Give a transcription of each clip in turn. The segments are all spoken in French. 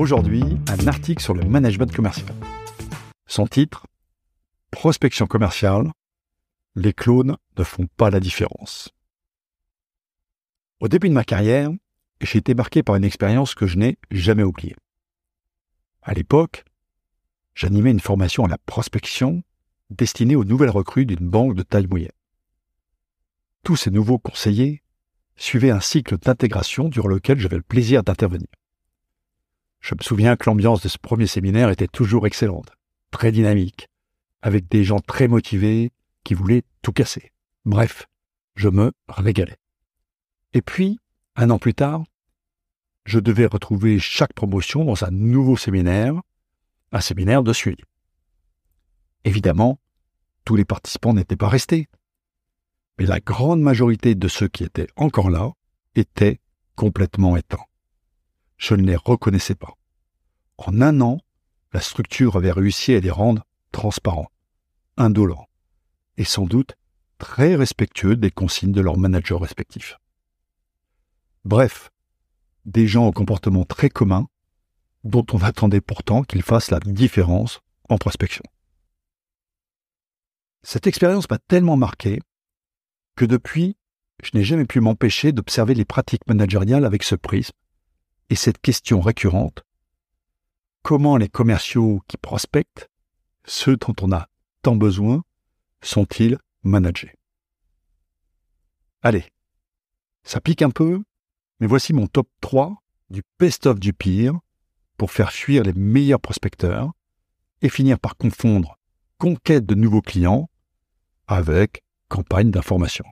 Aujourd'hui, un article sur le management commercial. Son titre Prospection commerciale, les clones ne font pas la différence. Au début de ma carrière, j'ai été marqué par une expérience que je n'ai jamais oubliée. À l'époque, j'animais une formation à la prospection destinée aux nouvelles recrues d'une banque de taille moyenne. Tous ces nouveaux conseillers suivaient un cycle d'intégration durant lequel j'avais le plaisir d'intervenir. Je me souviens que l'ambiance de ce premier séminaire était toujours excellente, très dynamique, avec des gens très motivés qui voulaient tout casser. Bref, je me régalais. Et puis, un an plus tard, je devais retrouver chaque promotion dans un nouveau séminaire, un séminaire de suivi. Évidemment, tous les participants n'étaient pas restés, mais la grande majorité de ceux qui étaient encore là étaient complètement éteints. Je ne les reconnaissais pas. En un an, la structure avait réussi à les rendre transparents, indolents, et sans doute très respectueux des consignes de leurs managers respectifs. Bref, des gens au comportement très commun dont on attendait pourtant qu'ils fassent la différence en prospection. Cette expérience m'a tellement marqué que depuis, je n'ai jamais pu m'empêcher d'observer les pratiques managériales avec ce prisme et cette question récurrente comment les commerciaux qui prospectent, ceux dont on a tant besoin, sont-ils managés? Allez, ça pique un peu, mais voici mon top 3 du best-of du pire pour faire fuir les meilleurs prospecteurs et finir par confondre conquête de nouveaux clients avec campagne d'information.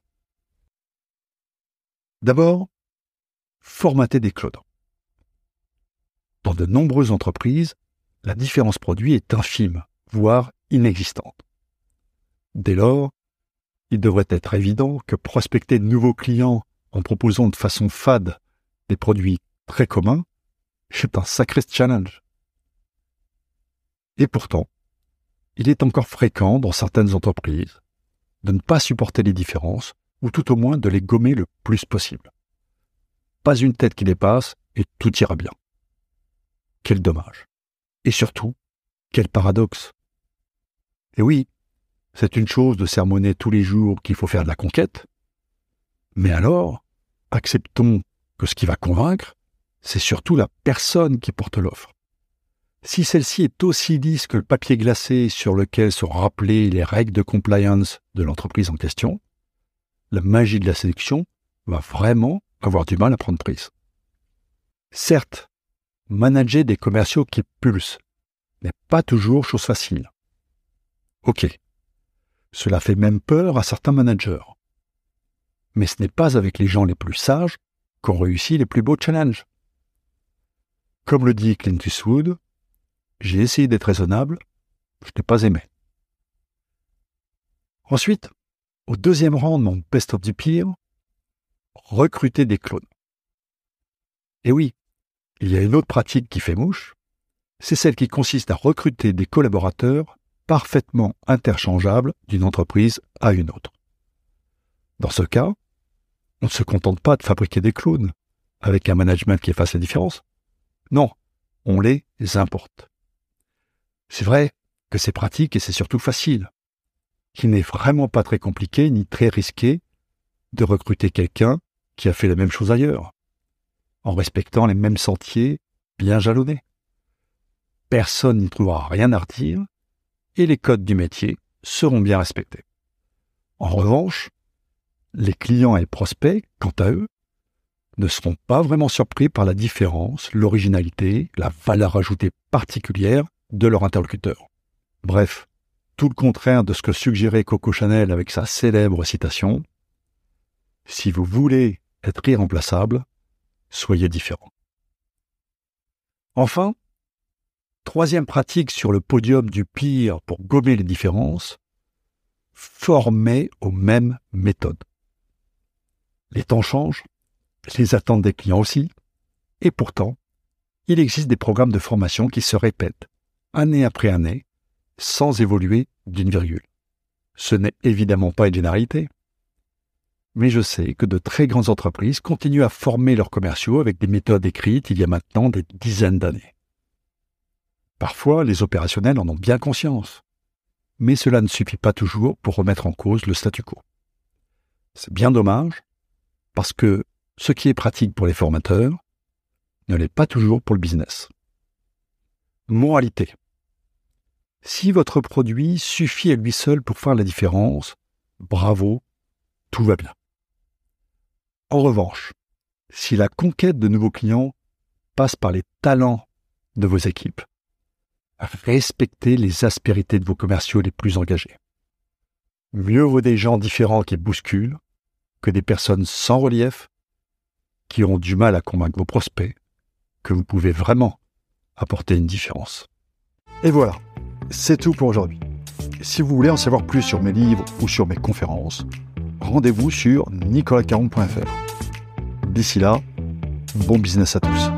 D'abord, formater des clones. Dans de nombreuses entreprises, la différence produit est infime, voire inexistante. Dès lors, il devrait être évident que prospecter de nouveaux clients en proposant de façon fade des produits très communs, c'est un sacré challenge. Et pourtant, il est encore fréquent dans certaines entreprises de ne pas supporter les différences, ou tout au moins de les gommer le plus possible. Pas une tête qui dépasse et tout ira bien. Quel dommage. Et surtout, quel paradoxe. Et oui, c'est une chose de sermonner tous les jours qu'il faut faire de la conquête, mais alors, acceptons que ce qui va convaincre, c'est surtout la personne qui porte l'offre. Si celle-ci est aussi lisse que le papier glacé sur lequel sont rappelées les règles de compliance de l'entreprise en question, la magie de la sélection va vraiment avoir du mal à prendre prise. Certes, manager des commerciaux qui pulsent n'est pas toujours chose facile. Ok, cela fait même peur à certains managers. Mais ce n'est pas avec les gens les plus sages qu'on réussit les plus beaux challenges. Comme le dit Clint Eastwood, j'ai essayé d'être raisonnable, je n'ai pas aimé. Ensuite, au deuxième rang de mon best of du pire, recruter des clones. Et oui, il y a une autre pratique qui fait mouche, c'est celle qui consiste à recruter des collaborateurs parfaitement interchangeables d'une entreprise à une autre. Dans ce cas, on ne se contente pas de fabriquer des clones avec un management qui efface les différences. Non, on les importe. C'est vrai que c'est pratique et c'est surtout facile. Il n'est vraiment pas très compliqué ni très risqué de recruter quelqu'un qui a fait la même chose ailleurs, en respectant les mêmes sentiers bien jalonnés. Personne n'y trouvera rien à redire et les codes du métier seront bien respectés. En revanche, les clients et prospects, quant à eux, ne seront pas vraiment surpris par la différence, l'originalité, la valeur ajoutée particulière de leur interlocuteur. Bref, tout le contraire de ce que suggérait Coco Chanel avec sa célèbre citation Si vous voulez être irremplaçable, soyez différent. Enfin, Troisième pratique sur le podium du pire pour gommer les différences, former aux mêmes méthodes. Les temps changent, les attentes des clients aussi, et pourtant, il existe des programmes de formation qui se répètent année après année sans évoluer d'une virgule. Ce n'est évidemment pas une généralité, mais je sais que de très grandes entreprises continuent à former leurs commerciaux avec des méthodes écrites il y a maintenant des dizaines d'années. Parfois, les opérationnels en ont bien conscience, mais cela ne suffit pas toujours pour remettre en cause le statu quo. C'est bien dommage, parce que ce qui est pratique pour les formateurs ne l'est pas toujours pour le business. Moralité. Si votre produit suffit à lui seul pour faire la différence, bravo, tout va bien. En revanche, si la conquête de nouveaux clients passe par les talents de vos équipes, respectez les aspérités de vos commerciaux les plus engagés. Mieux vaut des gens différents qui bousculent que des personnes sans relief qui ont du mal à convaincre vos prospects que vous pouvez vraiment apporter une différence. Et voilà, c'est tout pour aujourd'hui. Si vous voulez en savoir plus sur mes livres ou sur mes conférences, rendez-vous sur nicolascaron.fr. D'ici là, bon business à tous.